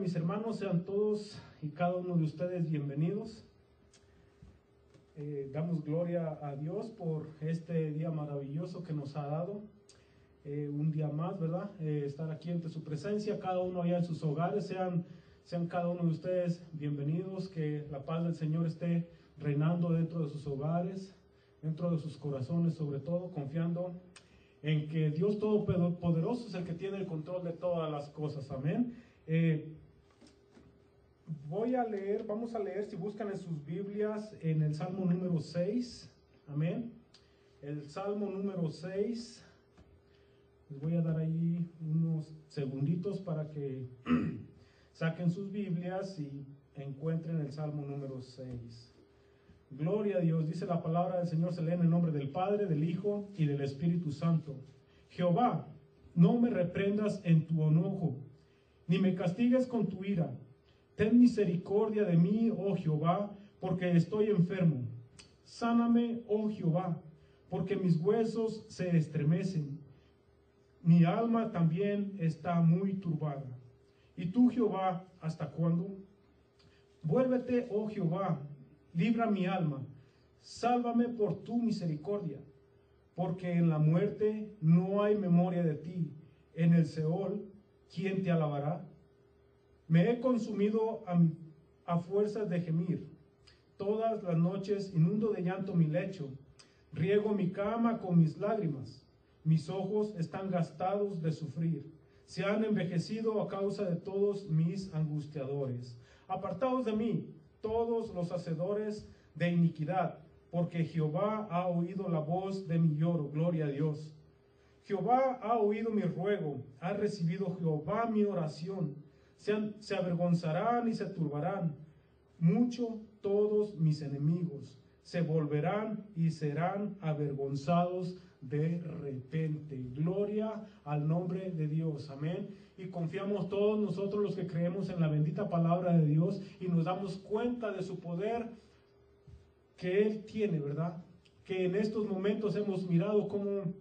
mis hermanos, sean todos y cada uno de ustedes bienvenidos. Eh, damos gloria a Dios por este día maravilloso que nos ha dado. Eh, un día más, ¿verdad? Eh, estar aquí ante su presencia, cada uno allá en sus hogares, sean, sean cada uno de ustedes bienvenidos, que la paz del Señor esté reinando dentro de sus hogares, dentro de sus corazones, sobre todo, confiando en que Dios Todopoderoso es el que tiene el control de todas las cosas. Amén. Eh, voy a leer, vamos a leer, si buscan en sus Biblias, en el Salmo número 6. Amén. El Salmo número 6. Les voy a dar ahí unos segunditos para que saquen sus Biblias y encuentren el Salmo número 6. Gloria a Dios, dice la palabra del Señor, se lee en el nombre del Padre, del Hijo y del Espíritu Santo. Jehová, no me reprendas en tu enojo, ni me castigues con tu ira. Ten misericordia de mí, oh Jehová, porque estoy enfermo. Sáname, oh Jehová, porque mis huesos se estremecen. Mi alma también está muy turbada. ¿Y tú, Jehová, hasta cuándo? Vuélvete, oh Jehová, libra mi alma, sálvame por tu misericordia, porque en la muerte no hay memoria de ti, en el Seol, ¿quién te alabará? Me he consumido a, a fuerzas de gemir, todas las noches inundo de llanto mi lecho, riego mi cama con mis lágrimas, mis ojos están gastados de sufrir, se han envejecido a causa de todos mis angustiadores. Apartados de mí, todos los hacedores de iniquidad, porque Jehová ha oído la voz de mi lloro, gloria a Dios. Jehová ha oído mi ruego, ha recibido Jehová mi oración. Se, avergonzarán y se turbarán mucho todos mis enemigos. Se volverán y serán avergonzados de repente. Gloria al nombre de Dios. Amén y confiamos todos nosotros los que creemos en la bendita palabra de Dios y nos damos cuenta de su poder que Él tiene, ¿verdad? Que en estos momentos hemos mirado como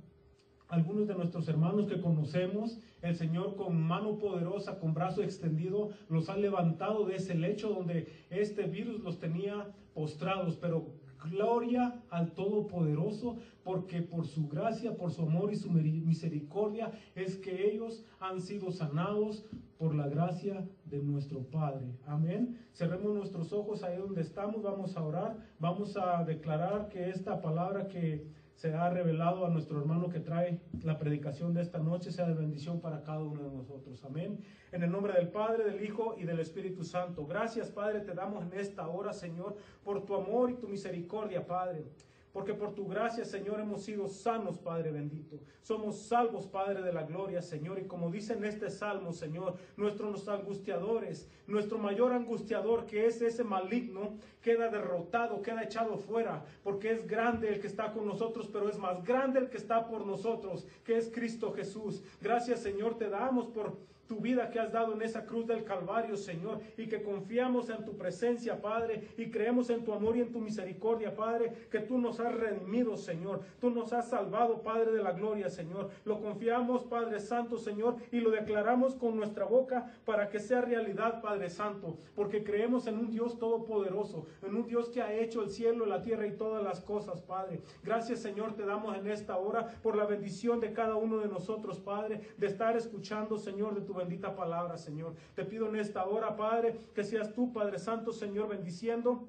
algunos de nuestros hermanos que conocemos, el Señor con mano poderosa, con brazo extendido, los ha levantado de ese lecho donde este virus los tenía postrados, pero Gloria al Todopoderoso, porque por su gracia, por su amor y su misericordia es que ellos han sido sanados por la gracia de nuestro Padre. Amén. Cerremos nuestros ojos ahí donde estamos, vamos a orar, vamos a declarar que esta palabra que se ha revelado a nuestro hermano que trae la predicación de esta noche sea de bendición para cada uno de nosotros. Amén. En el nombre del Padre, del Hijo y del Espíritu Santo. Gracias, Padre, te damos en esta hora, Señor, por tu amor y tu misericordia, Padre. Porque por tu gracia, Señor, hemos sido sanos, Padre bendito. Somos salvos, Padre de la gloria, Señor. Y como dice en este salmo, Señor, nuestros angustiadores, nuestro mayor angustiador, que es ese maligno, queda derrotado, queda echado fuera. Porque es grande el que está con nosotros, pero es más grande el que está por nosotros, que es Cristo Jesús. Gracias, Señor, te damos por tu vida que has dado en esa cruz del Calvario, Señor, y que confiamos en tu presencia, Padre, y creemos en tu amor y en tu misericordia, Padre, que tú nos has redimido, Señor, tú nos has salvado, Padre de la gloria, Señor. Lo confiamos, Padre Santo, Señor, y lo declaramos con nuestra boca para que sea realidad, Padre Santo, porque creemos en un Dios todopoderoso, en un Dios que ha hecho el cielo, la tierra y todas las cosas, Padre. Gracias, Señor, te damos en esta hora por la bendición de cada uno de nosotros, Padre, de estar escuchando, Señor, de tu bendita palabra, Señor. Te pido en esta hora, Padre, que seas tú, Padre Santo, Señor, bendiciendo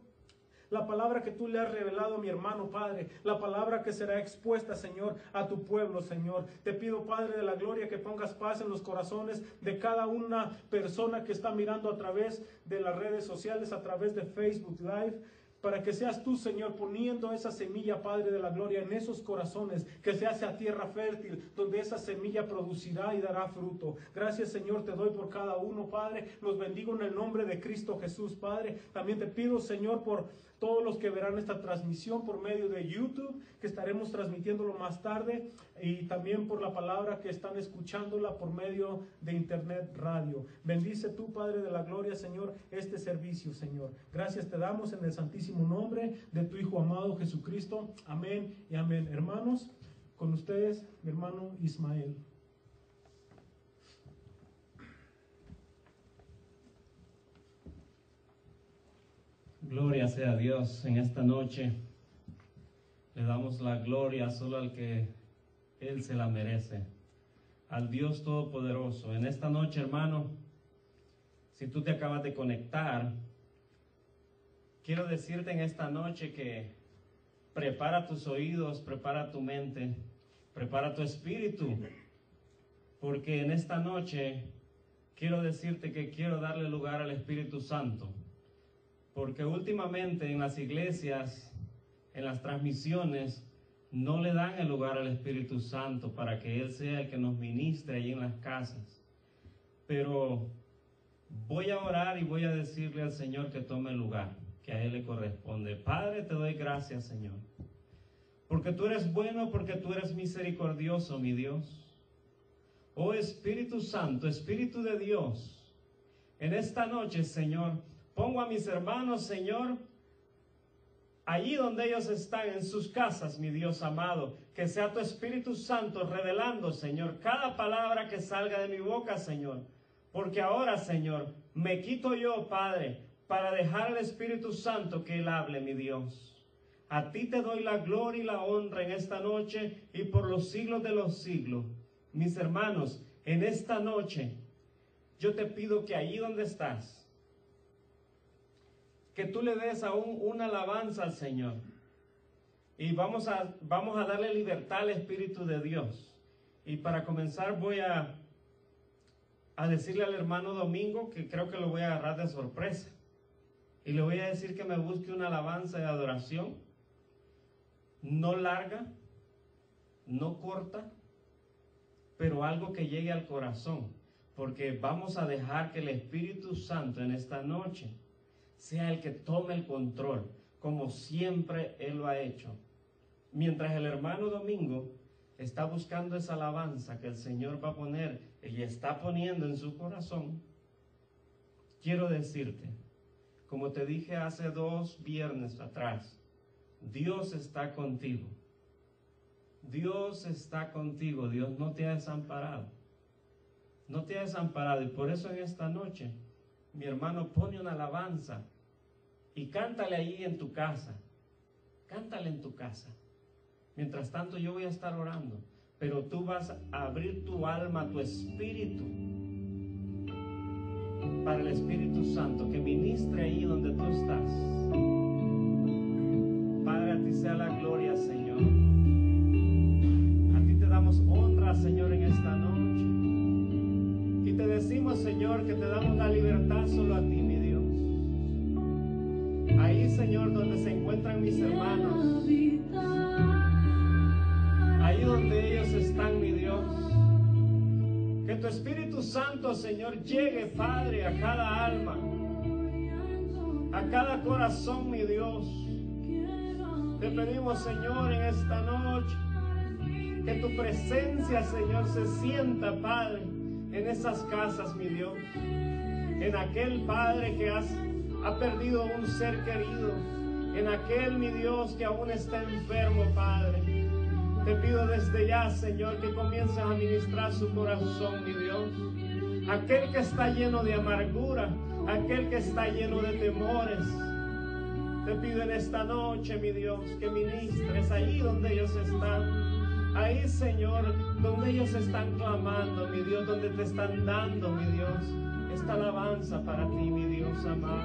la palabra que tú le has revelado a mi hermano, Padre, la palabra que será expuesta, Señor, a tu pueblo, Señor. Te pido, Padre de la gloria, que pongas paz en los corazones de cada una persona que está mirando a través de las redes sociales, a través de Facebook Live para que seas tú, Señor, poniendo esa semilla, Padre de la Gloria, en esos corazones, que se hace a tierra fértil, donde esa semilla producirá y dará fruto. Gracias, Señor, te doy por cada uno, Padre. Los bendigo en el nombre de Cristo Jesús, Padre. También te pido, Señor, por todos los que verán esta transmisión por medio de YouTube, que estaremos transmitiéndolo más tarde, y también por la palabra que están escuchándola por medio de Internet Radio. Bendice tú, Padre de la Gloria, Señor, este servicio, Señor. Gracias te damos en el santísimo nombre de tu Hijo amado Jesucristo. Amén y amén. Hermanos, con ustedes, mi hermano Ismael. Gloria sea a Dios en esta noche. Le damos la gloria solo al que Él se la merece, al Dios Todopoderoso. En esta noche, hermano, si tú te acabas de conectar, quiero decirte en esta noche que prepara tus oídos, prepara tu mente, prepara tu espíritu, porque en esta noche quiero decirte que quiero darle lugar al Espíritu Santo, porque últimamente en las iglesias, en las transmisiones, no le dan el lugar al Espíritu Santo para que Él sea el que nos ministre ahí en las casas. Pero voy a orar y voy a decirle al Señor que tome el lugar que a Él le corresponde. Padre, te doy gracias, Señor. Porque tú eres bueno, porque tú eres misericordioso, mi Dios. Oh Espíritu Santo, Espíritu de Dios, en esta noche, Señor, pongo a mis hermanos, Señor, allí donde ellos están, en sus casas, mi Dios amado, que sea tu Espíritu Santo revelando, Señor, cada palabra que salga de mi boca, Señor. Porque ahora, Señor, me quito yo, Padre, para dejar al Espíritu Santo que Él hable, mi Dios. A ti te doy la gloria y la honra en esta noche y por los siglos de los siglos. Mis hermanos, en esta noche, yo te pido que allí donde estás, que tú le des aún una alabanza al Señor. Y vamos a, vamos a darle libertad al Espíritu de Dios. Y para comenzar voy a, a decirle al hermano Domingo que creo que lo voy a agarrar de sorpresa. Y le voy a decir que me busque una alabanza de adoración, no larga, no corta, pero algo que llegue al corazón, porque vamos a dejar que el Espíritu Santo en esta noche sea el que tome el control, como siempre Él lo ha hecho. Mientras el hermano Domingo está buscando esa alabanza que el Señor va a poner y está poniendo en su corazón, quiero decirte, como te dije hace dos viernes atrás, Dios está contigo. Dios está contigo, Dios no te ha desamparado. No te ha desamparado y por eso en esta noche, mi hermano, pone una alabanza y cántale ahí en tu casa. Cántale en tu casa. Mientras tanto yo voy a estar orando, pero tú vas a abrir tu alma, tu espíritu para el Espíritu Santo que ministre ahí donde tú estás. Padre, a ti sea la gloria, Señor. A ti te damos honra, Señor, en esta noche. Te decimos, Señor, que te damos la libertad solo a ti, mi Dios. Ahí, Señor, donde se encuentran mis hermanos. Ahí donde ellos están, mi Dios. Que tu Espíritu Santo, Señor, llegue, Padre, a cada alma, a cada corazón, mi Dios. Te pedimos, Señor, en esta noche, que tu presencia, Señor, se sienta, Padre, en esas casas, mi Dios. En aquel Padre que has, ha perdido un ser querido. En aquel, mi Dios, que aún está enfermo, Padre. Te pido desde ya, Señor, que comiences a ministrar su corazón, mi Dios. Aquel que está lleno de amargura, aquel que está lleno de temores. Te pido en esta noche, mi Dios, que ministres ahí donde ellos están. Ahí, Señor, donde ellos están clamando, mi Dios, donde te están dando, mi Dios, esta alabanza para ti, mi Dios amado.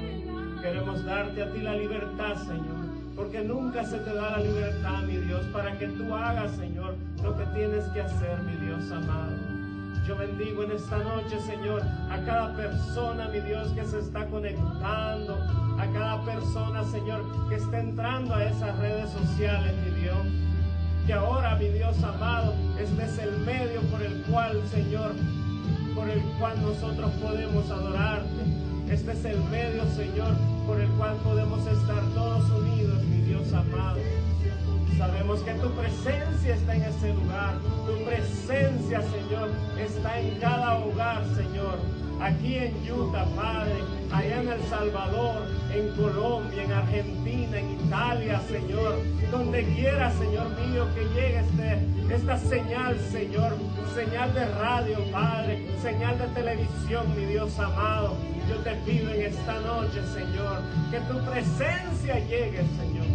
Queremos darte a ti la libertad, Señor porque nunca se te da la libertad, mi Dios, para que tú hagas, Señor, lo que tienes que hacer, mi Dios amado. Yo bendigo en esta noche, Señor, a cada persona, mi Dios, que se está conectando, a cada persona, Señor, que está entrando a esas redes sociales, mi Dios. Que ahora, mi Dios amado, este es el medio por el cual, Señor, por el cual nosotros podemos adorarte. Este es el medio, Señor, por el cual podemos estar todos unidos, mi Dios amado. Sabemos que tu presencia está en este lugar. Tu presencia, Señor, está en cada hogar, Señor. Aquí en Utah, Padre, allá en El Salvador, en Colombia, en Argentina, en Italia, Señor. Donde quiera, Señor mío, que llegue este, esta señal, Señor. Señal de radio, Padre. Señal de televisión, mi Dios amado. Yo te pido en esta noche, Señor, que tu presencia llegue, Señor.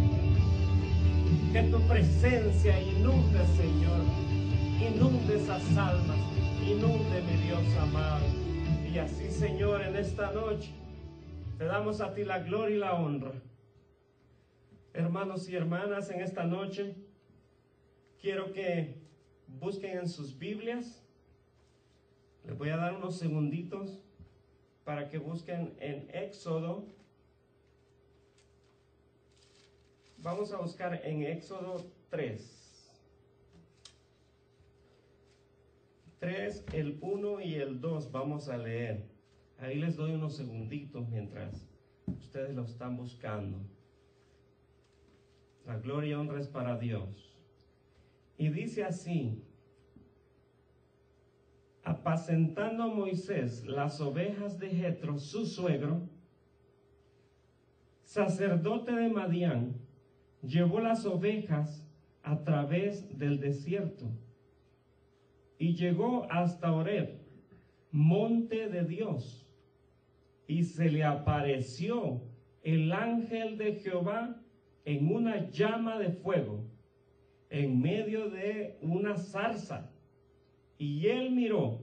Que tu presencia inunde, Señor. Inunde esas almas. Inunde, mi Dios amado. Y así, Señor, en esta noche te damos a ti la gloria y la honra. Hermanos y hermanas, en esta noche quiero que busquen en sus Biblias. Les voy a dar unos segunditos para que busquen en Éxodo. Vamos a buscar en Éxodo 3. 3, el 1 y el 2 vamos a leer. Ahí les doy unos segunditos mientras ustedes lo están buscando. La gloria y honra es para Dios. Y dice así, apacentando a Moisés las ovejas de Jetro, su suegro, sacerdote de Madián, llevó las ovejas a través del desierto y llegó hasta Oreb, monte de Dios, y se le apareció el ángel de Jehová en una llama de fuego, en medio de una zarza. Y él miró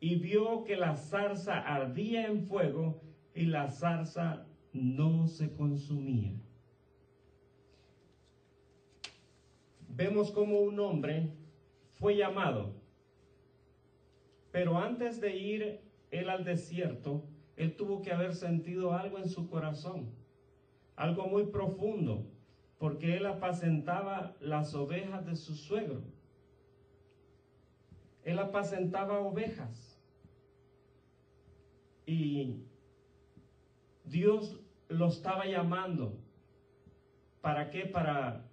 y vio que la zarza ardía en fuego y la zarza no se consumía. Vemos como un hombre fue llamado pero antes de ir él al desierto, él tuvo que haber sentido algo en su corazón, algo muy profundo, porque él apacentaba las ovejas de su suegro. Él apacentaba ovejas. Y Dios lo estaba llamando. ¿Para qué? Para,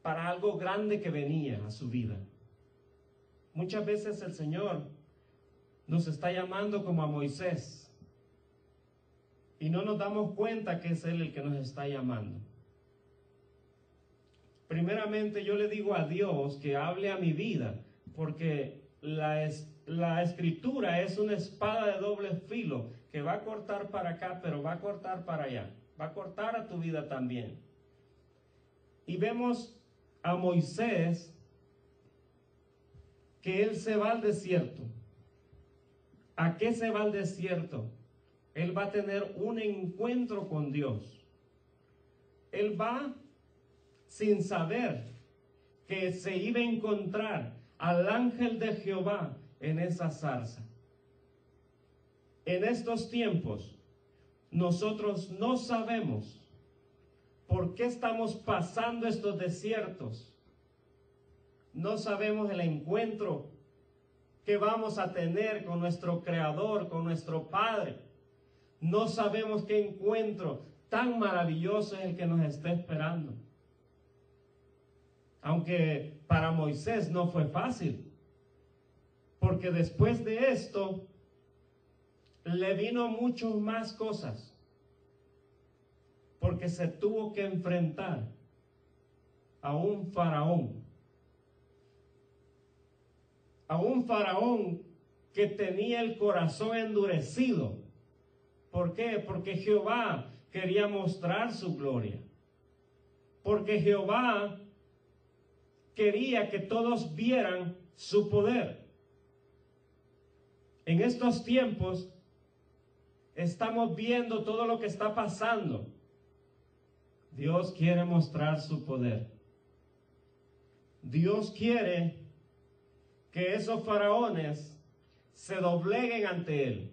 para algo grande que venía a su vida. Muchas veces el Señor nos está llamando como a Moisés y no nos damos cuenta que es Él el que nos está llamando. Primeramente yo le digo a Dios que hable a mi vida porque la, la escritura es una espada de doble filo que va a cortar para acá pero va a cortar para allá. Va a cortar a tu vida también. Y vemos a Moisés que él se va al desierto. ¿A qué se va al desierto? Él va a tener un encuentro con Dios. Él va sin saber que se iba a encontrar al ángel de Jehová en esa zarza. En estos tiempos, nosotros no sabemos por qué estamos pasando estos desiertos no sabemos el encuentro que vamos a tener con nuestro Creador, con nuestro Padre. No sabemos qué encuentro tan maravilloso es el que nos está esperando. Aunque para Moisés no fue fácil, porque después de esto le vino muchas más cosas, porque se tuvo que enfrentar a un faraón a un faraón que tenía el corazón endurecido. ¿Por qué? Porque Jehová quería mostrar su gloria. Porque Jehová quería que todos vieran su poder. En estos tiempos estamos viendo todo lo que está pasando. Dios quiere mostrar su poder. Dios quiere que esos faraones se dobleguen ante él.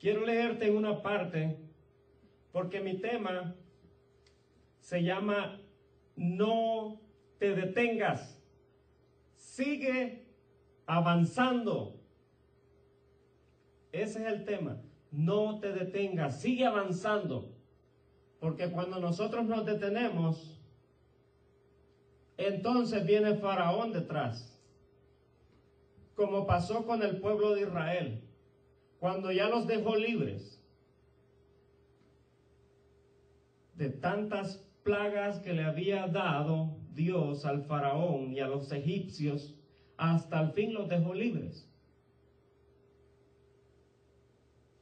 Quiero leerte en una parte porque mi tema se llama No te detengas, sigue avanzando. Ese es el tema, no te detengas, sigue avanzando. Porque cuando nosotros nos detenemos, entonces viene Faraón detrás. Como pasó con el pueblo de Israel, cuando ya los dejó libres de tantas plagas que le había dado Dios al faraón y a los egipcios, hasta el fin los dejó libres.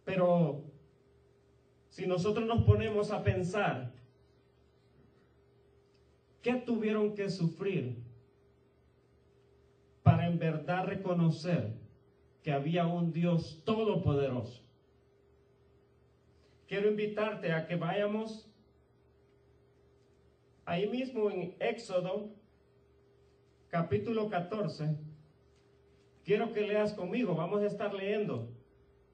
Pero si nosotros nos ponemos a pensar, ¿qué tuvieron que sufrir para en verdad reconocer que había un Dios todopoderoso? Quiero invitarte a que vayamos ahí mismo en Éxodo, capítulo 14. Quiero que leas conmigo, vamos a estar leyendo,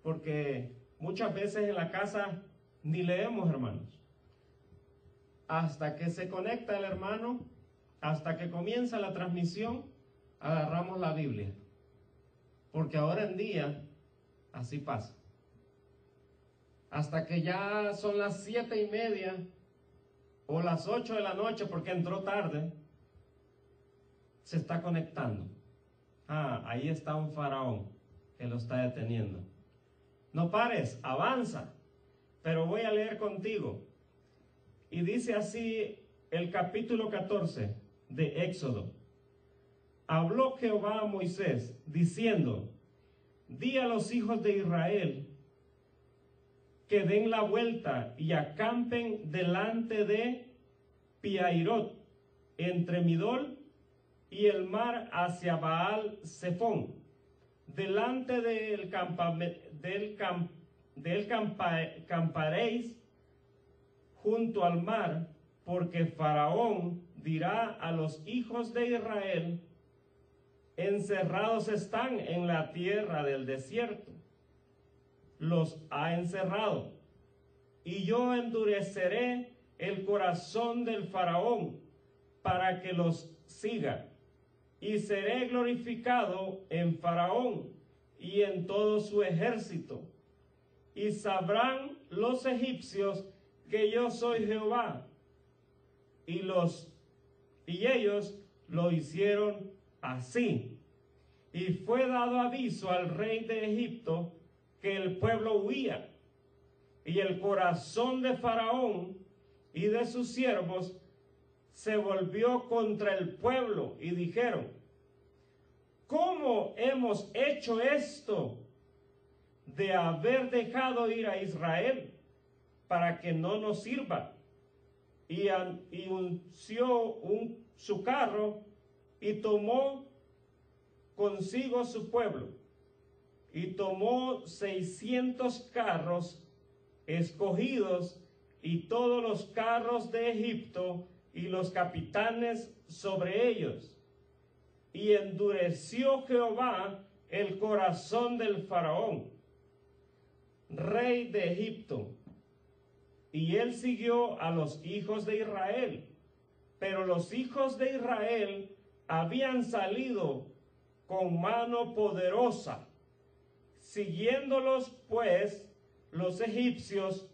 porque muchas veces en la casa ni leemos, hermanos. Hasta que se conecta el hermano, hasta que comienza la transmisión, agarramos la Biblia. Porque ahora en día así pasa. Hasta que ya son las siete y media o las 8 de la noche porque entró tarde, se está conectando. Ah, ahí está un faraón que lo está deteniendo. No pares, avanza. Pero voy a leer contigo. Y dice así el capítulo 14 de Éxodo. Habló Jehová a Moisés diciendo, di a los hijos de Israel que den la vuelta y acampen delante de Piairot, entre Midol y el mar hacia Baal Zephón, delante del, del, del camparéis junto al mar, porque Faraón dirá a los hijos de Israel, encerrados están en la tierra del desierto los ha encerrado. Y yo endureceré el corazón del faraón para que los siga. Y seré glorificado en faraón y en todo su ejército. Y sabrán los egipcios que yo soy Jehová. Y los y ellos lo hicieron así. Y fue dado aviso al rey de Egipto que el pueblo huía. Y el corazón de Faraón y de sus siervos se volvió contra el pueblo y dijeron, ¿cómo hemos hecho esto de haber dejado ir a Israel para que no nos sirva? Y, unció un, su carro y tomó consigo su pueblo y tomó seiscientos carros escogidos y todos los carros de Egipto y los capitanes sobre ellos. Y endureció Jehová el corazón del faraón, rey de Egipto. Y él siguió a los hijos de Israel. Pero los hijos de Israel habían salido con mano poderosa Siguiéndolos pues los egipcios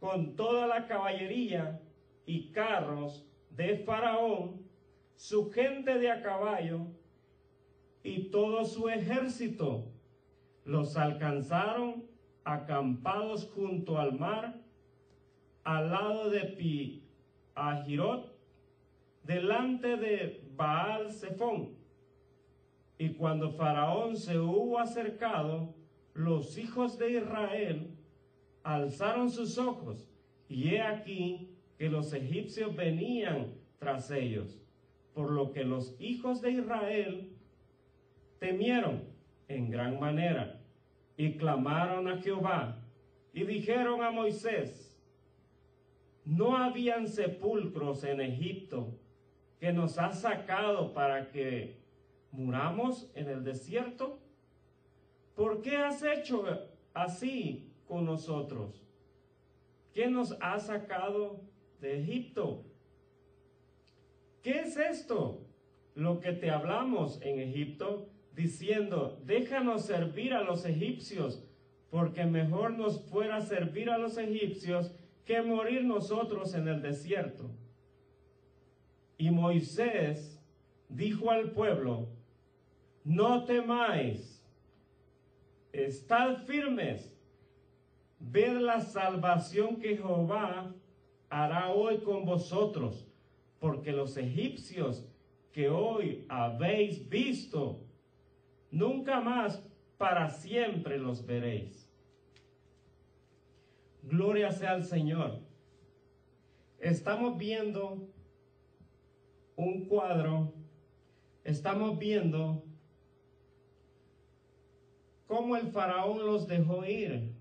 con toda la caballería y carros de Faraón, su gente de a caballo y todo su ejército, los alcanzaron acampados junto al mar, al lado de Pi delante de Baal Zephón y cuando Faraón se hubo acercado, los hijos de Israel alzaron sus ojos, y he aquí que los egipcios venían tras ellos, por lo que los hijos de Israel temieron en gran manera y clamaron a Jehová y dijeron a Moisés, no habían sepulcros en Egipto que nos ha sacado para que muramos en el desierto? ¿Por qué has hecho así con nosotros? ¿Quién nos ha sacado de Egipto? ¿Qué es esto? Lo que te hablamos en Egipto, diciendo, déjanos servir a los egipcios, porque mejor nos fuera servir a los egipcios que morir nosotros en el desierto. Y Moisés dijo al pueblo, no temáis, estad firmes, ved la salvación que Jehová hará hoy con vosotros, porque los egipcios que hoy habéis visto, nunca más para siempre los veréis. Gloria sea al Señor. Estamos viendo un cuadro, estamos viendo cómo el faraón los dejó ir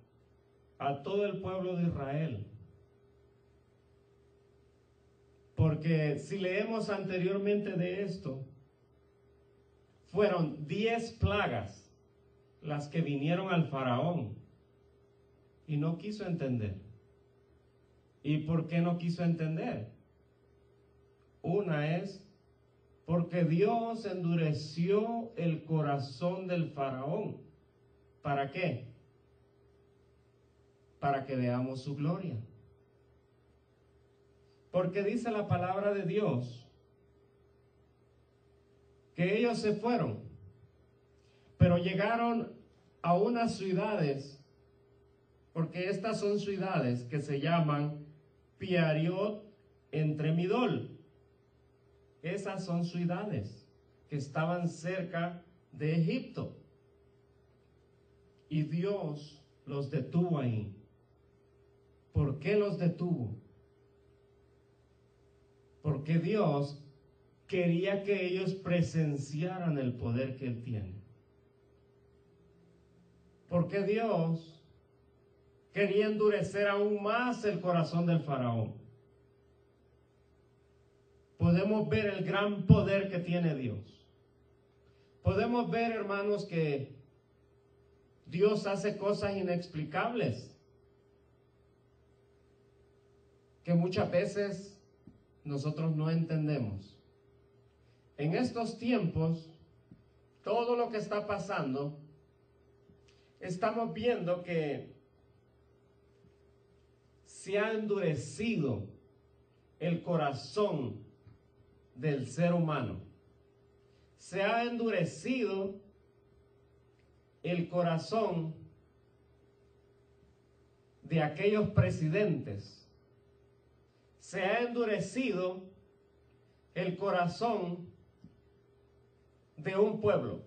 a todo el pueblo de Israel. Porque si leemos anteriormente de esto, fueron diez plagas las que vinieron al faraón y no quiso entender. ¿Y por qué no quiso entender? Una es porque Dios endureció el corazón del faraón. ¿Para qué? Para que veamos su gloria. Porque dice la palabra de Dios que ellos se fueron, pero llegaron a unas ciudades, porque estas son ciudades que se llaman Piariot entre Midol. Esas son ciudades que estaban cerca de Egipto. Y Dios los detuvo ahí. ¿Por qué los detuvo? Porque Dios quería que ellos presenciaran el poder que Él tiene. Porque Dios quería endurecer aún más el corazón del faraón podemos ver el gran poder que tiene Dios. Podemos ver, hermanos, que Dios hace cosas inexplicables, que muchas veces nosotros no entendemos. En estos tiempos, todo lo que está pasando, estamos viendo que se ha endurecido el corazón del ser humano. Se ha endurecido el corazón de aquellos presidentes. Se ha endurecido el corazón de un pueblo.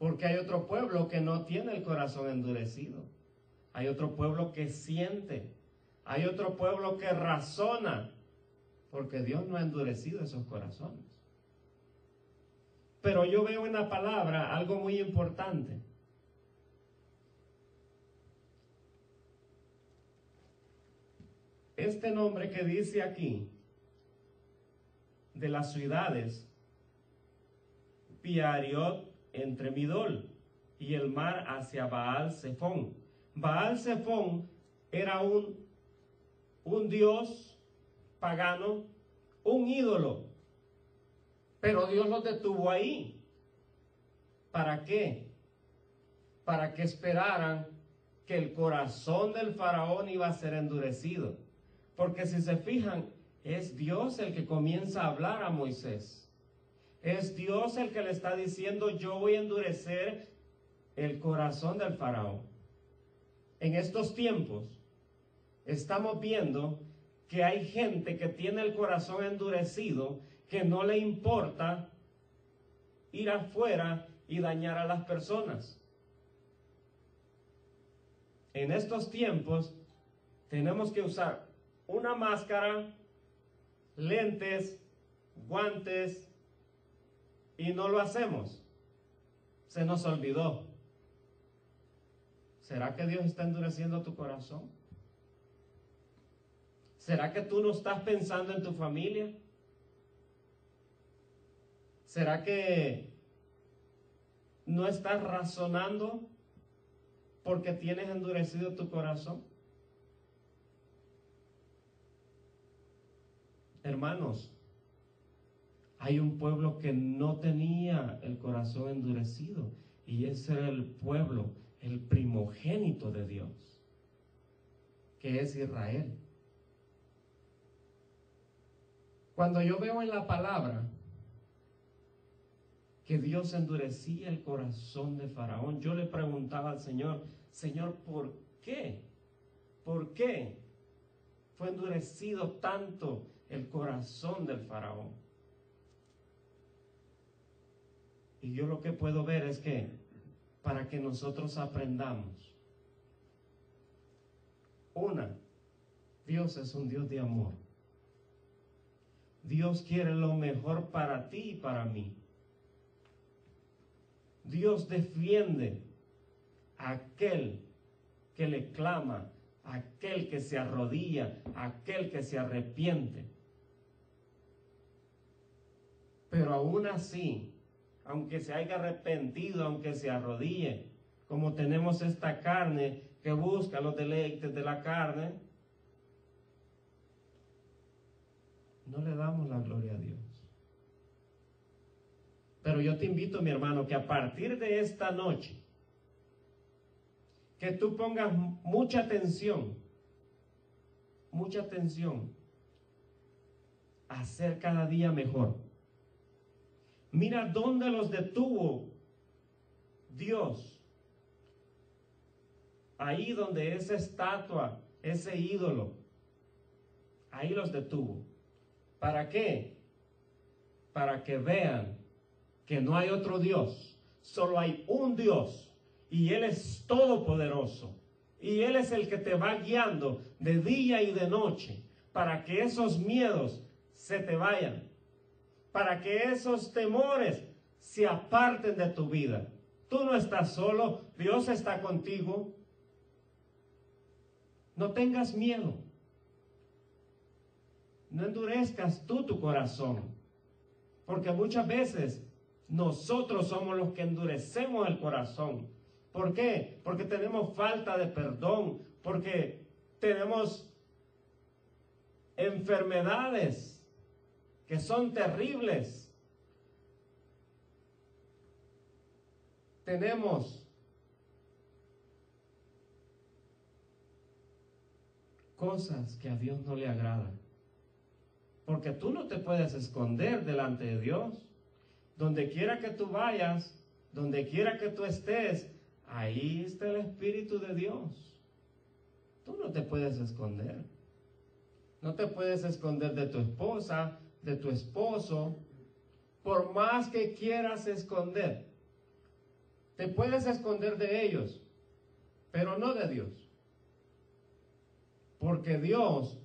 Porque hay otro pueblo que no tiene el corazón endurecido. Hay otro pueblo que siente. Hay otro pueblo que razona porque Dios no ha endurecido esos corazones. Pero yo veo en la palabra algo muy importante. Este nombre que dice aquí, de las ciudades, Piariot entre Midol y el mar hacia Baal Zephon. Baal Zephon era un, un dios pagano, un ídolo. Pero Dios los detuvo ahí. ¿Para qué? Para que esperaran que el corazón del faraón iba a ser endurecido. Porque si se fijan, es Dios el que comienza a hablar a Moisés. Es Dios el que le está diciendo, yo voy a endurecer el corazón del faraón. En estos tiempos estamos viendo que hay gente que tiene el corazón endurecido, que no le importa ir afuera y dañar a las personas. En estos tiempos tenemos que usar una máscara, lentes, guantes, y no lo hacemos. Se nos olvidó. ¿Será que Dios está endureciendo tu corazón? ¿Será que tú no estás pensando en tu familia? ¿Será que no estás razonando porque tienes endurecido tu corazón? Hermanos, hay un pueblo que no tenía el corazón endurecido y ese era el pueblo, el primogénito de Dios que es Israel. Cuando yo veo en la palabra que Dios endurecía el corazón de Faraón, yo le preguntaba al Señor, Señor, ¿por qué? ¿Por qué fue endurecido tanto el corazón del Faraón? Y yo lo que puedo ver es que para que nosotros aprendamos, una, Dios es un Dios de amor. Dios quiere lo mejor para ti y para mí. Dios defiende a aquel que le clama, a aquel que se arrodilla, a aquel que se arrepiente. Pero aún así, aunque se haya arrepentido, aunque se arrodille, como tenemos esta carne que busca los deleites de la carne, no le damos la gloria a Dios. Pero yo te invito, mi hermano, que a partir de esta noche, que tú pongas mucha atención, mucha atención a ser cada día mejor. Mira dónde los detuvo Dios. Ahí donde esa estatua, ese ídolo, ahí los detuvo. ¿Para qué? Para que vean que no hay otro Dios, solo hay un Dios y Él es todopoderoso. Y Él es el que te va guiando de día y de noche para que esos miedos se te vayan, para que esos temores se aparten de tu vida. Tú no estás solo, Dios está contigo. No tengas miedo. No endurezcas tú tu corazón. Porque muchas veces nosotros somos los que endurecemos el corazón. ¿Por qué? Porque tenemos falta de perdón, porque tenemos enfermedades que son terribles. Tenemos cosas que a Dios no le agradan. Porque tú no te puedes esconder delante de Dios. Donde quiera que tú vayas, donde quiera que tú estés, ahí está el Espíritu de Dios. Tú no te puedes esconder. No te puedes esconder de tu esposa, de tu esposo, por más que quieras esconder. Te puedes esconder de ellos, pero no de Dios. Porque Dios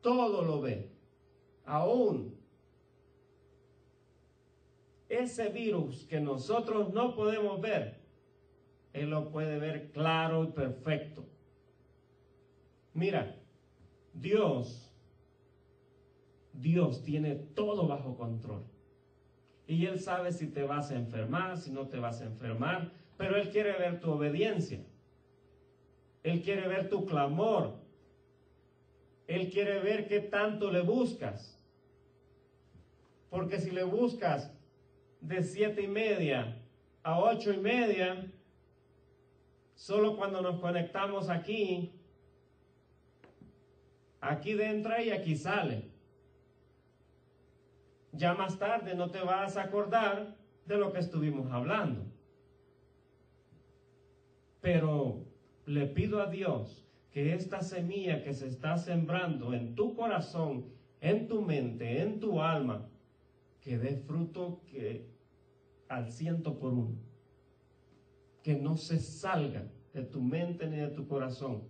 todo lo ve aún ese virus que nosotros no podemos ver, Él lo puede ver claro y perfecto. Mira, Dios, Dios tiene todo bajo control. Y Él sabe si te vas a enfermar, si no te vas a enfermar, pero Él quiere ver tu obediencia. Él quiere ver tu clamor. Él quiere ver qué tanto le buscas. Porque si le buscas de siete y media a ocho y media, solo cuando nos conectamos aquí, aquí entra y aquí sale. Ya más tarde no te vas a acordar de lo que estuvimos hablando. Pero le pido a Dios que esta semilla que se está sembrando en tu corazón, en tu mente, en tu alma, que dé fruto que al ciento por uno. Que no se salga de tu mente ni de tu corazón.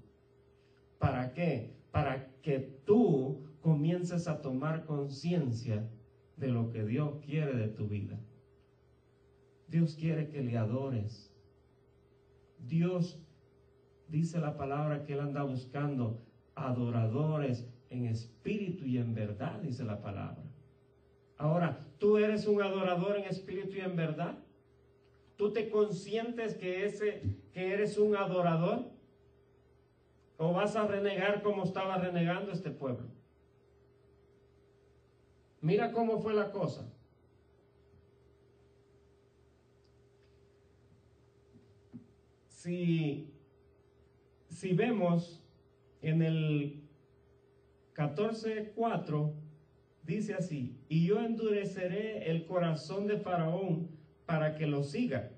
¿Para qué? Para que tú comiences a tomar conciencia de lo que Dios quiere de tu vida. Dios quiere que le adores. Dios dice la palabra que Él anda buscando adoradores en espíritu y en verdad, dice la palabra. Ahora, ¿tú eres un adorador en espíritu y en verdad? ¿Tú te consientes que, ese, que eres un adorador? ¿O vas a renegar como estaba renegando este pueblo? Mira cómo fue la cosa. Si, si vemos en el 14.4 dice así, y yo endureceré el corazón de Faraón para que lo siga,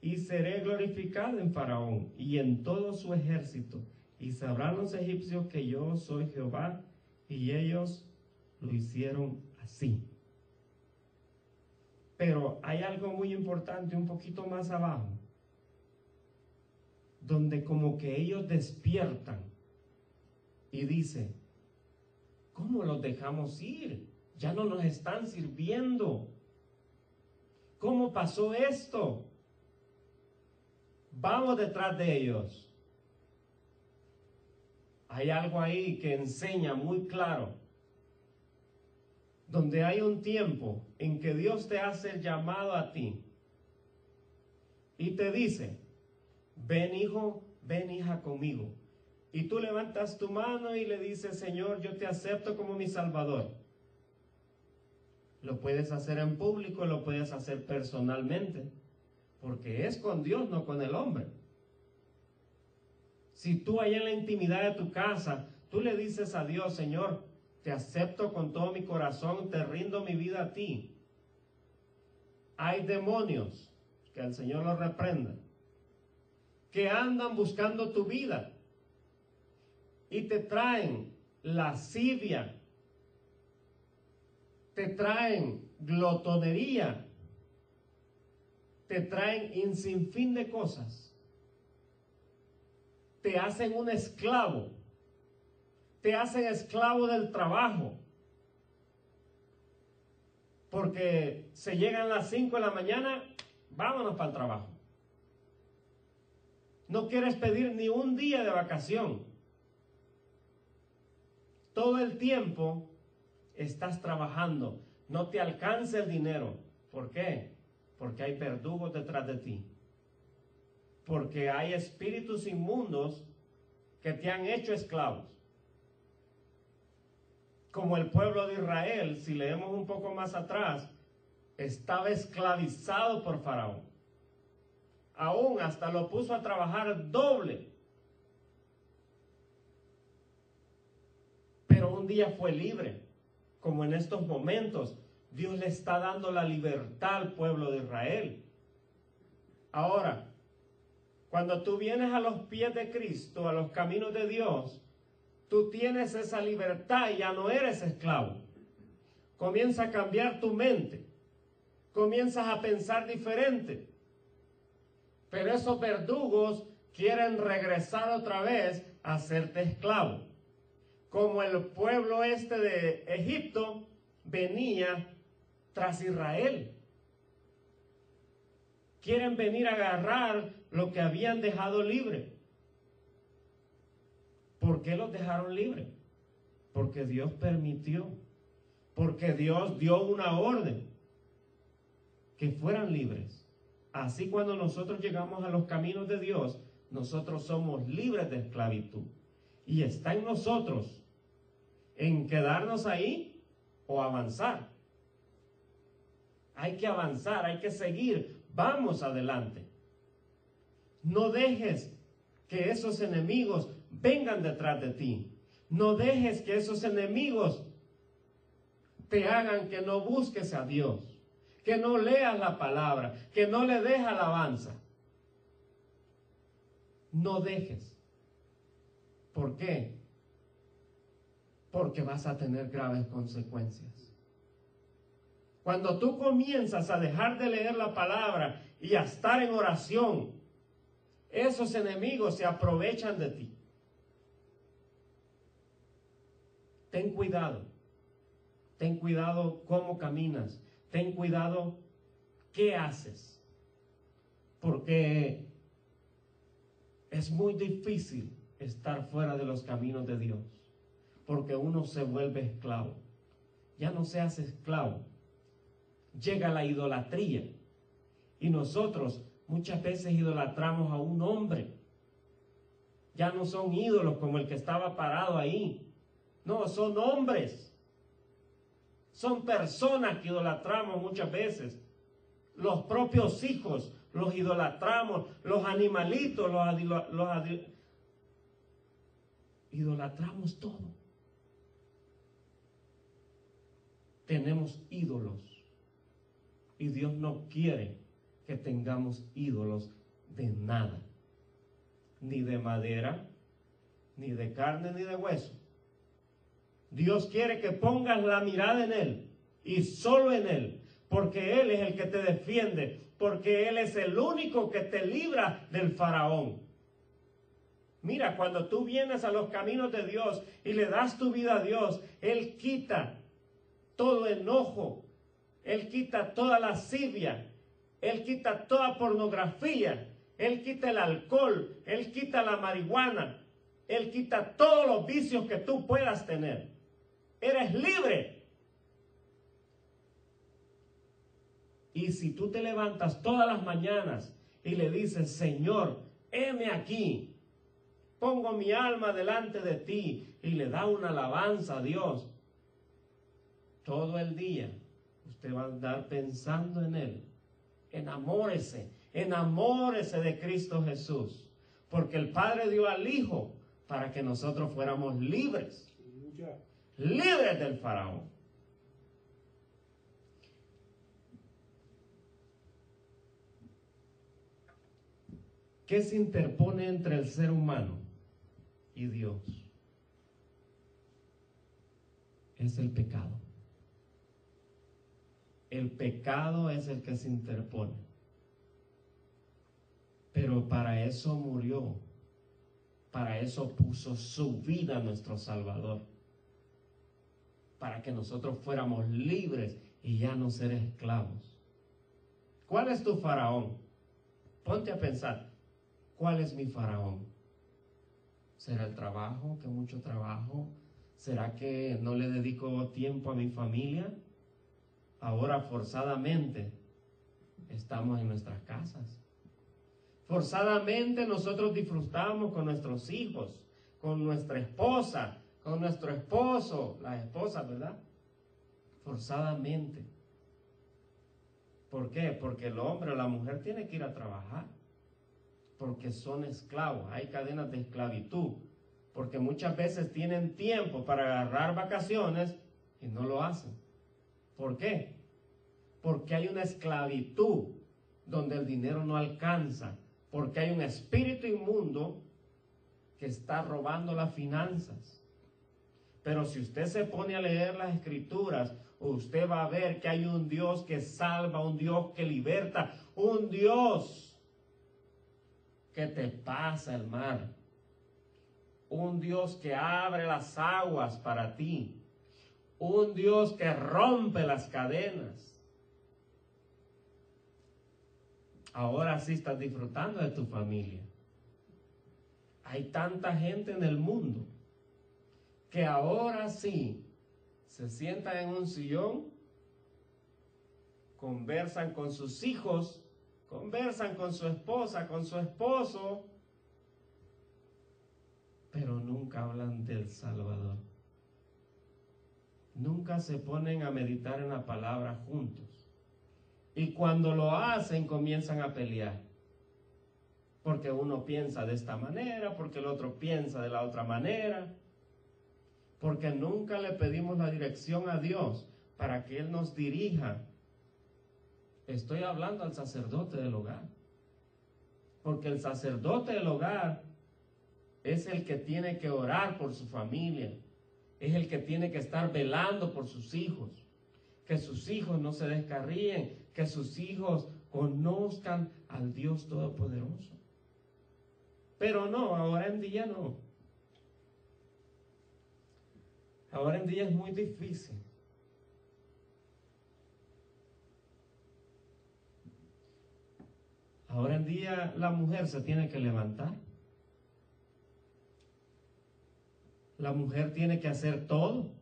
y seré glorificado en Faraón y en todo su ejército, y sabrán los egipcios que yo soy Jehová, y ellos lo hicieron así. Pero hay algo muy importante un poquito más abajo, donde como que ellos despiertan y dicen, ¿cómo los dejamos ir? Ya no nos están sirviendo. ¿Cómo pasó esto? Vamos detrás de ellos. Hay algo ahí que enseña muy claro donde hay un tiempo en que Dios te hace el llamado a ti y te dice, ven hijo, ven hija conmigo. Y tú levantas tu mano y le dices, Señor, yo te acepto como mi Salvador. Lo puedes hacer en público, lo puedes hacer personalmente, porque es con Dios, no con el hombre. Si tú ahí en la intimidad de tu casa, tú le dices a Dios, Señor, te acepto con todo mi corazón, te rindo mi vida a ti. Hay demonios, que el Señor los reprenda, que andan buscando tu vida y te traen lascivia, te traen glotonería, te traen un sinfín de cosas, te hacen un esclavo te hacen esclavo del trabajo. Porque se llegan las 5 de la mañana, vámonos para el trabajo. No quieres pedir ni un día de vacación. Todo el tiempo estás trabajando. No te alcanza el dinero. ¿Por qué? Porque hay verdugos detrás de ti. Porque hay espíritus inmundos que te han hecho esclavos como el pueblo de Israel, si leemos un poco más atrás, estaba esclavizado por Faraón. Aún hasta lo puso a trabajar doble. Pero un día fue libre, como en estos momentos. Dios le está dando la libertad al pueblo de Israel. Ahora, cuando tú vienes a los pies de Cristo, a los caminos de Dios, tú tienes esa libertad y ya no eres esclavo. Comienza a cambiar tu mente. Comienzas a pensar diferente. Pero esos verdugos quieren regresar otra vez a hacerte esclavo. Como el pueblo este de Egipto venía tras Israel. Quieren venir a agarrar lo que habían dejado libre. ¿Por qué los dejaron libres? Porque Dios permitió, porque Dios dio una orden que fueran libres. Así cuando nosotros llegamos a los caminos de Dios, nosotros somos libres de esclavitud. Y está en nosotros en quedarnos ahí o avanzar. Hay que avanzar, hay que seguir. Vamos adelante. No dejes que esos enemigos vengan detrás de ti. No dejes que esos enemigos te hagan que no busques a Dios, que no leas la palabra, que no le des alabanza. No dejes. ¿Por qué? Porque vas a tener graves consecuencias. Cuando tú comienzas a dejar de leer la palabra y a estar en oración, esos enemigos se aprovechan de ti. Ten cuidado. Ten cuidado cómo caminas. Ten cuidado qué haces. Porque es muy difícil estar fuera de los caminos de Dios. Porque uno se vuelve esclavo. Ya no seas esclavo. Llega la idolatría. Y nosotros muchas veces idolatramos a un hombre. Ya no son ídolos como el que estaba parado ahí no, son hombres. Son personas que idolatramos muchas veces. Los propios hijos los idolatramos. Los animalitos los, los idolatramos todo. Tenemos ídolos. Y Dios no quiere que tengamos ídolos de nada. Ni de madera, ni de carne, ni de hueso. Dios quiere que pongas la mirada en Él y solo en Él, porque Él es el que te defiende, porque Él es el único que te libra del faraón. Mira, cuando tú vienes a los caminos de Dios y le das tu vida a Dios, Él quita todo enojo, Él quita toda lascivia, Él quita toda pornografía, Él quita el alcohol, Él quita la marihuana, Él quita todos los vicios que tú puedas tener. Eres libre. Y si tú te levantas todas las mañanas y le dices, Señor, heme aquí, pongo mi alma delante de ti y le da una alabanza a Dios, todo el día usted va a andar pensando en Él. Enamórese, enamórese de Cristo Jesús, porque el Padre dio al Hijo para que nosotros fuéramos libres, libres del faraón. ¿Qué se interpone entre el ser humano y Dios? Es el pecado. El pecado es el que se interpone. Pero para eso murió. Para eso puso su vida nuestro Salvador. Para que nosotros fuéramos libres y ya no ser esclavos. ¿Cuál es tu faraón? Ponte a pensar. ¿Cuál es mi faraón? ¿Será el trabajo? ¿Que mucho trabajo? ¿Será que no le dedico tiempo a mi familia? Ahora forzadamente estamos en nuestras casas. Forzadamente nosotros disfrutamos con nuestros hijos, con nuestra esposa, con nuestro esposo, la esposa, ¿verdad? Forzadamente. ¿Por qué? Porque el hombre o la mujer tiene que ir a trabajar porque son esclavos, hay cadenas de esclavitud, porque muchas veces tienen tiempo para agarrar vacaciones y no lo hacen. ¿Por qué? Porque hay una esclavitud donde el dinero no alcanza, porque hay un espíritu inmundo que está robando las finanzas. Pero si usted se pone a leer las escrituras, usted va a ver que hay un Dios que salva, un Dios que liberta, un Dios que te pasa el mar. Un Dios que abre las aguas para ti. Un Dios que rompe las cadenas. Ahora sí estás disfrutando de tu familia. Hay tanta gente en el mundo que ahora sí se sientan en un sillón, conversan con sus hijos conversan con su esposa, con su esposo, pero nunca hablan del Salvador. Nunca se ponen a meditar en la palabra juntos. Y cuando lo hacen comienzan a pelear. Porque uno piensa de esta manera, porque el otro piensa de la otra manera. Porque nunca le pedimos la dirección a Dios para que Él nos dirija Estoy hablando al sacerdote del hogar. Porque el sacerdote del hogar es el que tiene que orar por su familia. Es el que tiene que estar velando por sus hijos. Que sus hijos no se descarríen. Que sus hijos conozcan al Dios Todopoderoso. Pero no, ahora en día no. Ahora en día es muy difícil. Ahora en día la mujer se tiene que levantar. La mujer tiene que hacer todo,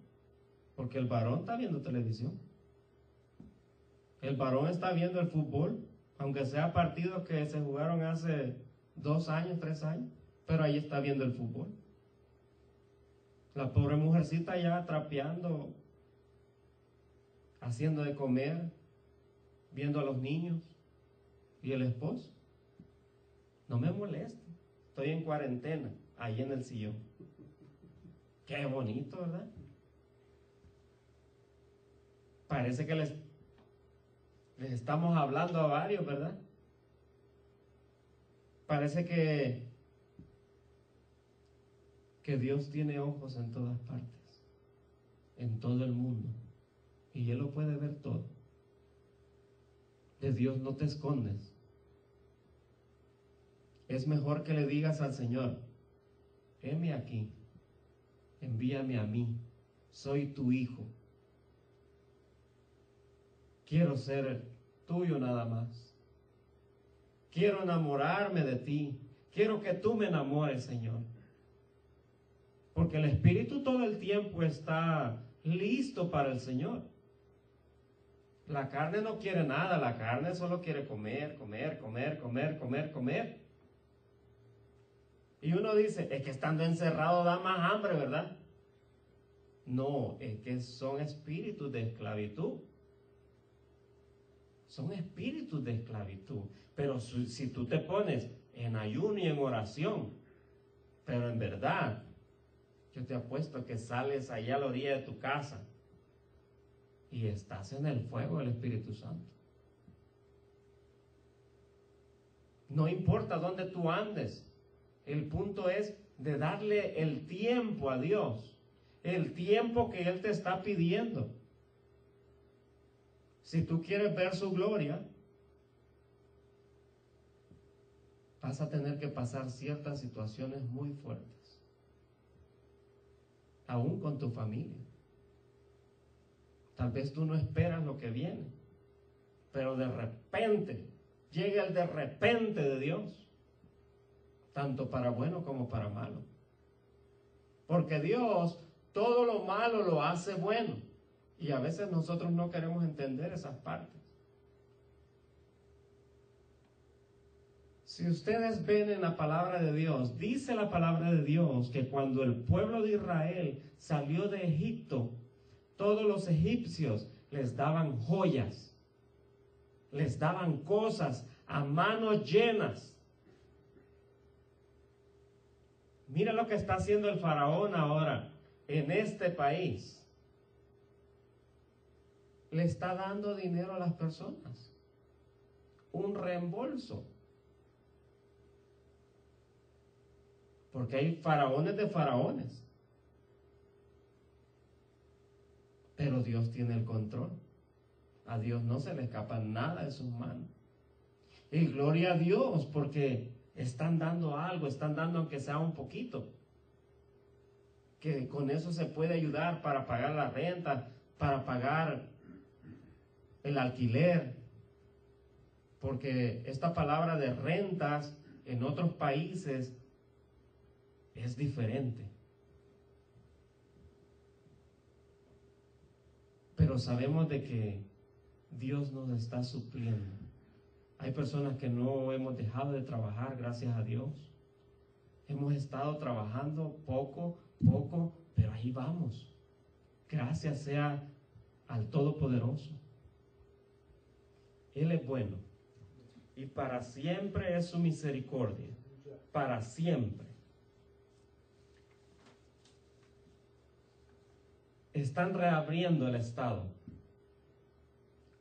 porque el varón está viendo televisión. El varón está viendo el fútbol, aunque sea partidos que se jugaron hace dos años, tres años, pero ahí está viendo el fútbol. La pobre mujercita ya trapeando, haciendo de comer, viendo a los niños. ¿Y el esposo? No me moleste. Estoy en cuarentena, ahí en el sillón. Qué bonito, ¿verdad? Parece que les, les estamos hablando a varios, ¿verdad? Parece que, que Dios tiene ojos en todas partes, en todo el mundo, y Él lo puede ver todo. De Dios no te escondes. Es mejor que le digas al Señor, heme aquí, envíame a mí, soy tu hijo. Quiero ser tuyo nada más. Quiero enamorarme de ti. Quiero que tú me enamores, Señor. Porque el Espíritu todo el tiempo está listo para el Señor. La carne no quiere nada, la carne solo quiere comer, comer, comer, comer, comer, comer. Y uno dice, es que estando encerrado da más hambre, ¿verdad? No, es que son espíritus de esclavitud. Son espíritus de esclavitud. Pero si tú te pones en ayuno y en oración, pero en verdad, yo te apuesto que sales allá a la de tu casa y estás en el fuego del Espíritu Santo. No importa dónde tú andes, el punto es de darle el tiempo a Dios, el tiempo que Él te está pidiendo. Si tú quieres ver su gloria, vas a tener que pasar ciertas situaciones muy fuertes, aún con tu familia. Tal vez tú no esperas lo que viene, pero de repente llega el de repente de Dios tanto para bueno como para malo. Porque Dios todo lo malo lo hace bueno. Y a veces nosotros no queremos entender esas partes. Si ustedes ven en la palabra de Dios, dice la palabra de Dios que cuando el pueblo de Israel salió de Egipto, todos los egipcios les daban joyas, les daban cosas a manos llenas Mira lo que está haciendo el faraón ahora en este país. Le está dando dinero a las personas. Un reembolso. Porque hay faraones de faraones. Pero Dios tiene el control. A Dios no se le escapa nada de sus manos. Y gloria a Dios porque están dando algo, están dando aunque sea un poquito. Que con eso se puede ayudar para pagar la renta, para pagar el alquiler. Porque esta palabra de rentas en otros países es diferente. Pero sabemos de que Dios nos está supliendo hay personas que no hemos dejado de trabajar, gracias a Dios. Hemos estado trabajando poco, poco, pero ahí vamos. Gracias sea al Todopoderoso. Él es bueno. Y para siempre es su misericordia. Para siempre. Están reabriendo el Estado.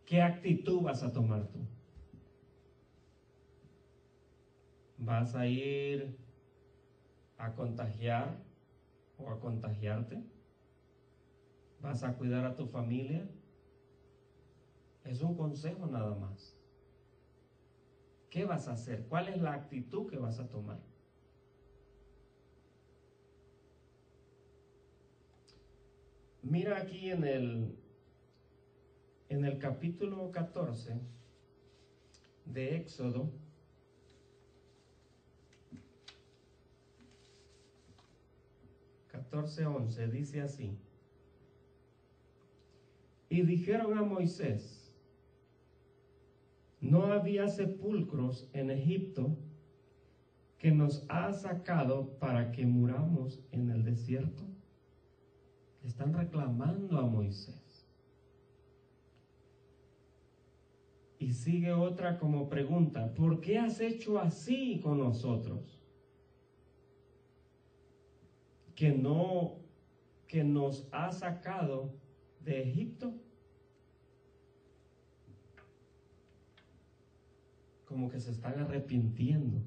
¿Qué actitud vas a tomar tú? vas a ir a contagiar o a contagiarte. Vas a cuidar a tu familia. Es un consejo nada más. ¿Qué vas a hacer? ¿Cuál es la actitud que vas a tomar? Mira aquí en el en el capítulo 14 de Éxodo 14:11 dice así. Y dijeron a Moisés, no había sepulcros en Egipto que nos ha sacado para que muramos en el desierto. Están reclamando a Moisés. Y sigue otra como pregunta, ¿por qué has hecho así con nosotros? que no que nos ha sacado de Egipto, como que se están arrepintiendo,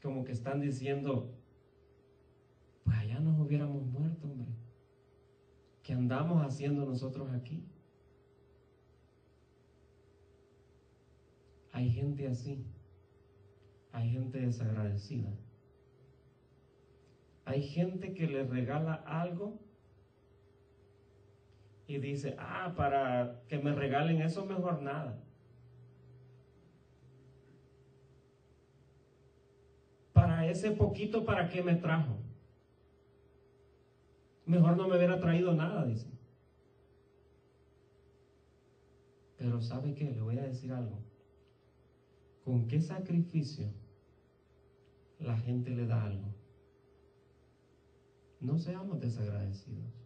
como que están diciendo, pues allá nos hubiéramos muerto, hombre. ¿Qué andamos haciendo nosotros aquí? Hay gente así, hay gente desagradecida. Hay gente que le regala algo y dice, ah, para que me regalen eso mejor nada. Para ese poquito, ¿para qué me trajo? Mejor no me hubiera traído nada, dice. Pero ¿sabe qué? Le voy a decir algo. ¿Con qué sacrificio la gente le da algo? No seamos desagradecidos.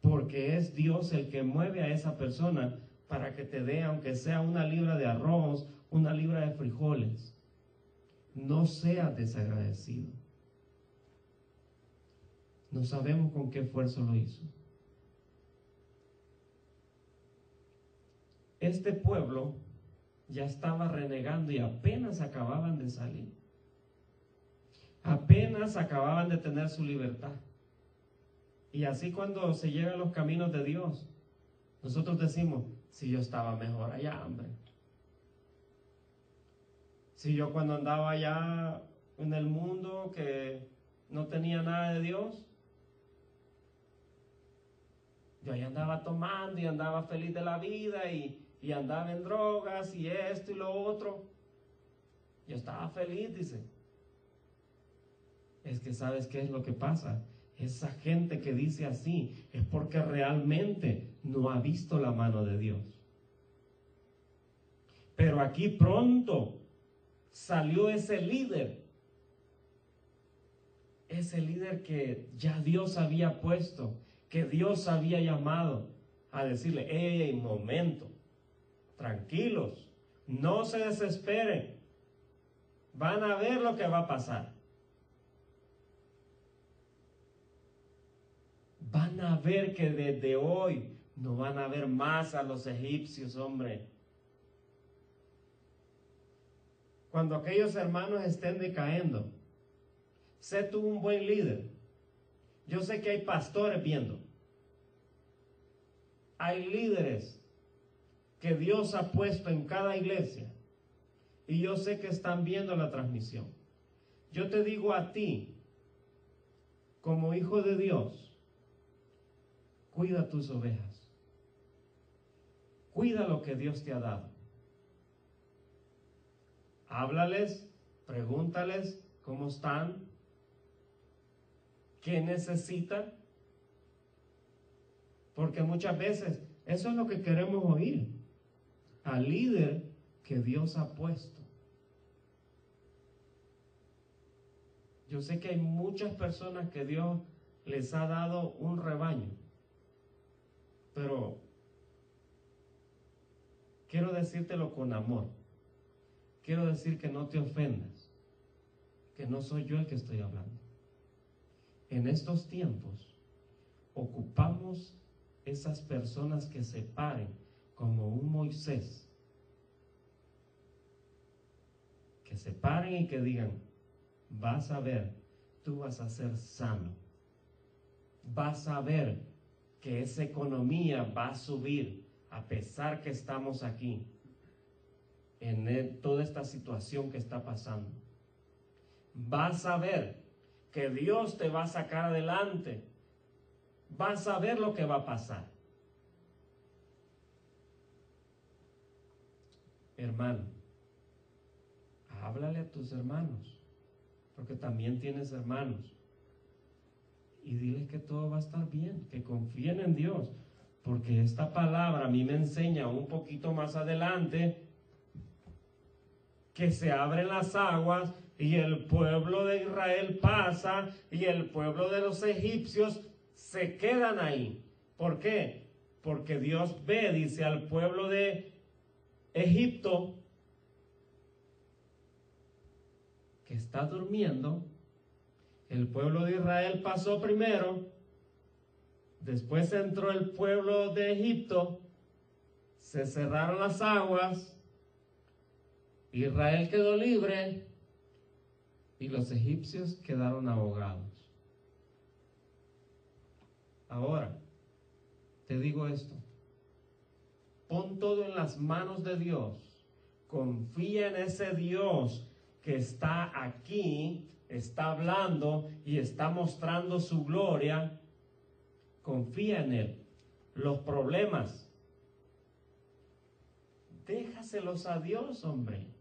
Porque es Dios el que mueve a esa persona para que te dé, aunque sea una libra de arroz, una libra de frijoles. No seas desagradecido. No sabemos con qué esfuerzo lo hizo. Este pueblo ya estaba renegando y apenas acababan de salir. Apenas acababan de tener su libertad. Y así cuando se llega a los caminos de Dios, nosotros decimos, si yo estaba mejor allá, hombre. Si yo cuando andaba allá en el mundo que no tenía nada de Dios, yo ahí andaba tomando y andaba feliz de la vida y, y andaba en drogas y esto y lo otro. Yo estaba feliz, dice. Es que sabes qué es lo que pasa. Esa gente que dice así es porque realmente no ha visto la mano de Dios. Pero aquí pronto salió ese líder. Ese líder que ya Dios había puesto, que Dios había llamado a decirle, hey, momento, tranquilos, no se desesperen, van a ver lo que va a pasar. Van a ver que desde hoy no van a ver más a los egipcios, hombre. Cuando aquellos hermanos estén decayendo, sé tú un buen líder. Yo sé que hay pastores viendo. Hay líderes que Dios ha puesto en cada iglesia. Y yo sé que están viendo la transmisión. Yo te digo a ti, como hijo de Dios, cuida tus ovejas. Cuida lo que Dios te ha dado. Háblales, pregúntales cómo están, qué necesitan. Porque muchas veces eso es lo que queremos oír al líder que Dios ha puesto. Yo sé que hay muchas personas que Dios les ha dado un rebaño, pero quiero decírtelo con amor. Quiero decir que no te ofendas, que no soy yo el que estoy hablando. En estos tiempos ocupamos esas personas que se paren como un Moisés, que se paren y que digan, vas a ver, tú vas a ser sano, vas a ver que esa economía va a subir a pesar que estamos aquí, en toda esta situación que está pasando. Vas a ver que Dios te va a sacar adelante. Vas a ver lo que va a pasar. hermano, háblale a tus hermanos, porque también tienes hermanos. Y diles que todo va a estar bien, que confíen en Dios, porque esta palabra a mí me enseña un poquito más adelante que se abren las aguas y el pueblo de Israel pasa y el pueblo de los egipcios se quedan ahí. ¿Por qué? Porque Dios ve, dice al pueblo de Egipto, que está durmiendo, El pueblo de Israel pasó primero, después entró el pueblo de Egipto, se cerraron las aguas, Israel quedó libre y los egipcios quedaron ahogados. Ahora, te digo esto, pon todo en las manos de Dios, confía en ese Dios que está aquí, está hablando y está mostrando su gloria, confía en Él. Los problemas, déjaselos a Dios, hombre.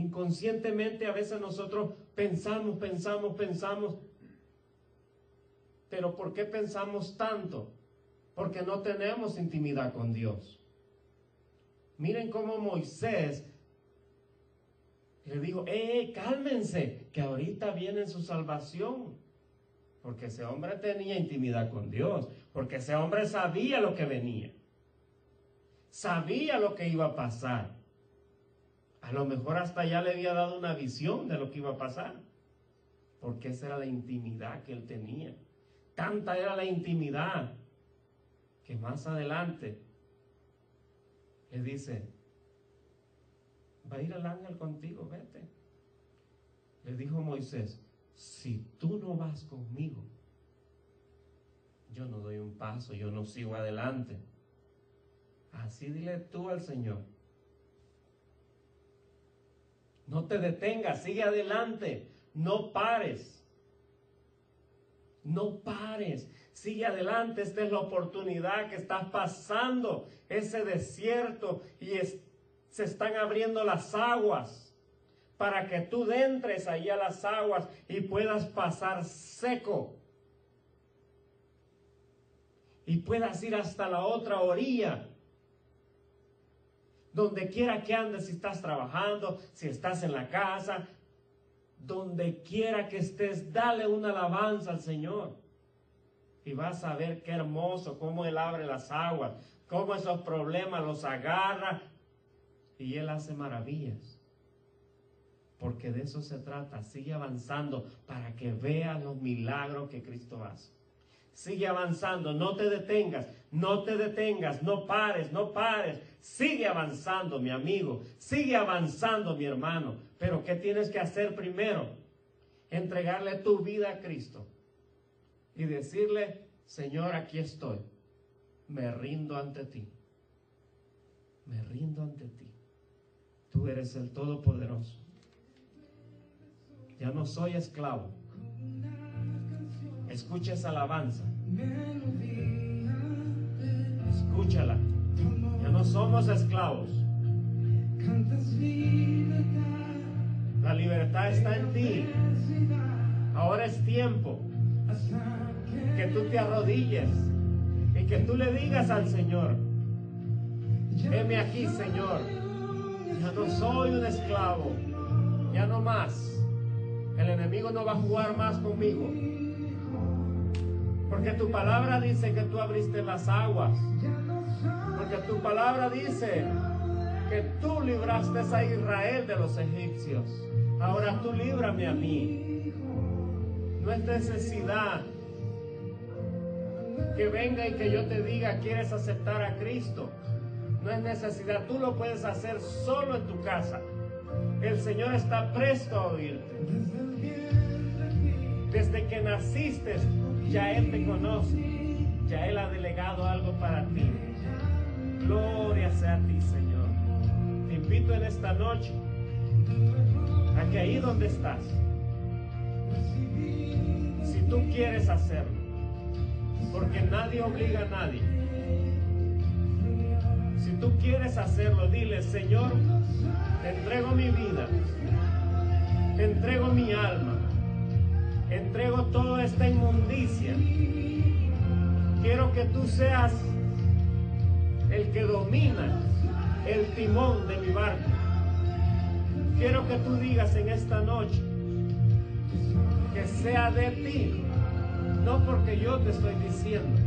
Inconscientemente a veces nosotros pensamos, pensamos, pensamos. Pero ¿por qué pensamos tanto? Porque no tenemos intimidad con Dios. Miren cómo Moisés le dijo, eh, eh, cálmense, que ahorita viene su salvación. Porque ese hombre tenía intimidad con Dios, porque ese hombre sabía lo que venía, sabía lo que iba a pasar. A lo mejor hasta ya le había dado una visión de lo que iba a pasar, porque esa era la intimidad que él tenía. Tanta era la intimidad que más adelante le dice, va a ir el ángel contigo, vete. Le dijo Moisés, si tú no vas conmigo, yo no doy un paso, yo no sigo adelante. Así dile tú al Señor. No te detengas, sigue adelante, no pares. No pares, sigue adelante, esta es la oportunidad que estás pasando, ese desierto y se están abriendo las aguas para que tú entres ahí a las aguas y puedas pasar seco. Y puedas ir hasta la otra orilla donde quiera que andes, si estás trabajando, si estás en la casa, donde quiera que estés, dale una alabanza al Señor. Y vas a ver qué hermoso, cómo Él abre las aguas, cómo esos problemas los agarra y Él hace maravillas. Porque de eso se trata, sigue avanzando para que veas los milagros que Cristo hace. Sigue avanzando, no te detengas, no te detengas, no pares, no pares. Sigue avanzando, mi amigo, sigue avanzando, mi hermano. Pero ¿qué tienes que hacer primero? Entregarle tu vida a Cristo y decirle, Señor, aquí estoy. Me rindo ante ti. Me rindo ante ti. Tú eres el Todopoderoso. Ya no soy esclavo Escucha esa alabanza. Escúchala. Ya no somos esclavos. La libertad está en ti. Ahora es tiempo que tú te arrodilles y que tú le digas al Señor, heme aquí, Señor. Ya no soy un esclavo. Ya no más. El enemigo no va a jugar más conmigo. Porque tu palabra dice que tú abriste las aguas. Porque tu palabra dice que tú libraste a Israel de los egipcios. Ahora tú líbrame a mí. No es necesidad que venga y que yo te diga, ¿quieres aceptar a Cristo? No es necesidad, tú lo puedes hacer solo en tu casa. El Señor está presto a oírte. Desde que naciste, ya Él te conoce, ya Él ha delegado algo para ti. Gloria sea a ti, Señor. Te invito en esta noche a que ahí donde estás, si tú quieres hacerlo, porque nadie obliga a nadie. Si tú quieres hacerlo, dile, Señor, te entrego mi vida, te entrego mi alma, entrego toda esta inmundicia. Quiero que tú seas el que domina el timón de mi barco. Quiero que tú digas en esta noche que sea de ti, no porque yo te estoy diciendo,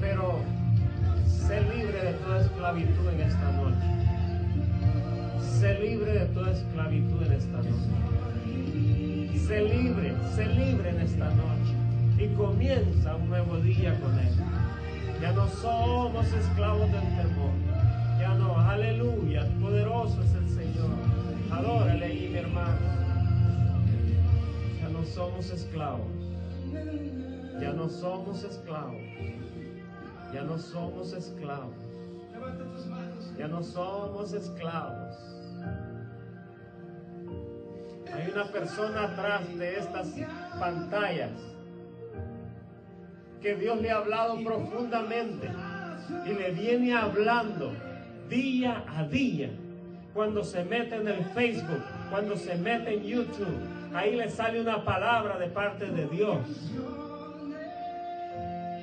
pero sé libre de toda esclavitud en esta noche. Sé libre de toda esclavitud en esta noche. Sé libre, sé libre en esta noche. Y comienza un nuevo día con Él. Ya no somos esclavos del temor. Ya no, aleluya, poderoso es el Señor. Adórale ahí, mi hermano. Ya no somos esclavos. Ya no somos esclavos. Ya no somos esclavos. Ya no somos esclavos. Hay una persona atrás de estas pantallas que Dios le ha hablado profundamente y le viene hablando día a día. Cuando se mete en el Facebook, cuando se mete en YouTube, ahí le sale una palabra de parte de Dios.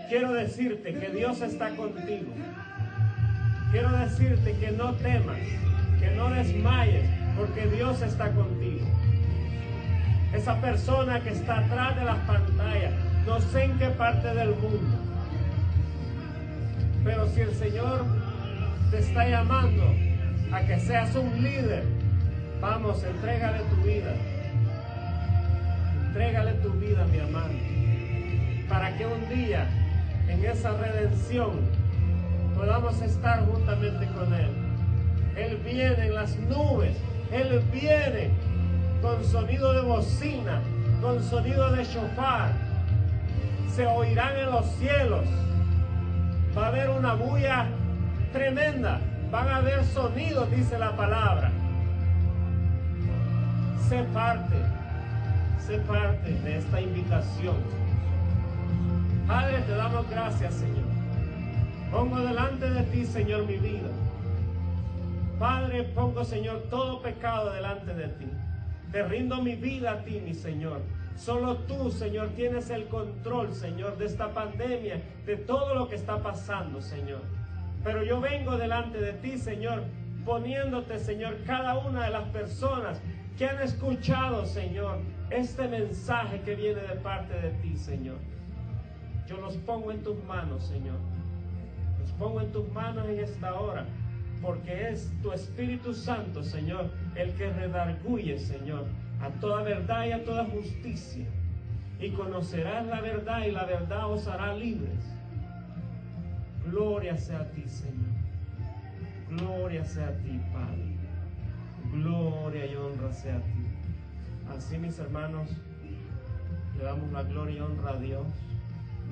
Quiero decirte que Dios está contigo. Quiero decirte que no temas, que no desmayes, porque Dios está contigo. Esa persona que está atrás de las pantallas, no sé en qué parte del mundo, pero si el Señor te está llamando a que seas un líder, vamos, entrégale tu vida. Entrégale tu vida, mi hermano, para que un día en esa redención podamos estar juntamente con Él. Él viene en las nubes, Él viene con sonido de bocina, con sonido de shofar. Se oirán en los cielos. Va a haber una bulla tremenda. Van a haber sonidos, dice la palabra. Sé parte, sé parte de esta invitación. Padre, te damos gracias, Señor. Pongo delante de ti, Señor, mi vida. Padre, pongo, Señor, todo pecado delante de ti. Te rindo mi vida a ti, mi Señor. Solo tú, Señor, tienes el control, Señor, de esta pandemia, de todo lo que está pasando, Señor. Pero yo vengo delante de ti, Señor, poniéndote, Señor, cada una de las personas que han escuchado, Señor, este mensaje que viene de parte de ti, Señor. Yo los pongo en tus manos, Señor. Los pongo en tus manos en esta hora, porque es tu Espíritu Santo, Señor, el que redarguye, Señor, a toda verdad y a toda justicia. Y conocerás la verdad y la verdad os hará libres. Gloria sea a ti, Señor. Gloria sea a ti, Padre. Gloria y honra sea a ti. Así, mis hermanos, le damos la gloria y honra a Dios.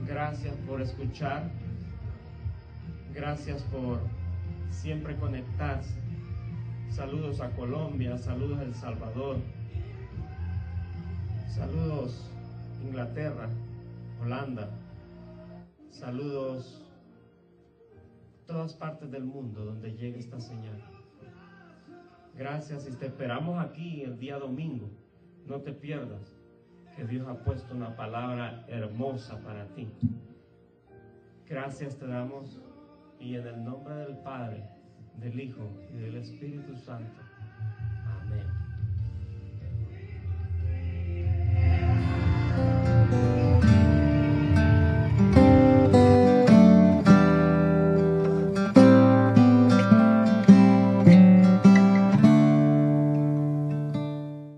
Gracias por escuchar. Gracias por siempre conectarse. Saludos a Colombia, saludos a El Salvador. Saludos Inglaterra, Holanda. Saludos todas partes del mundo donde llegue esta señal. Gracias y te esperamos aquí el día domingo. No te pierdas que Dios ha puesto una palabra hermosa para ti. Gracias te damos y en el nombre del Padre, del Hijo y del Espíritu Santo. Thank you.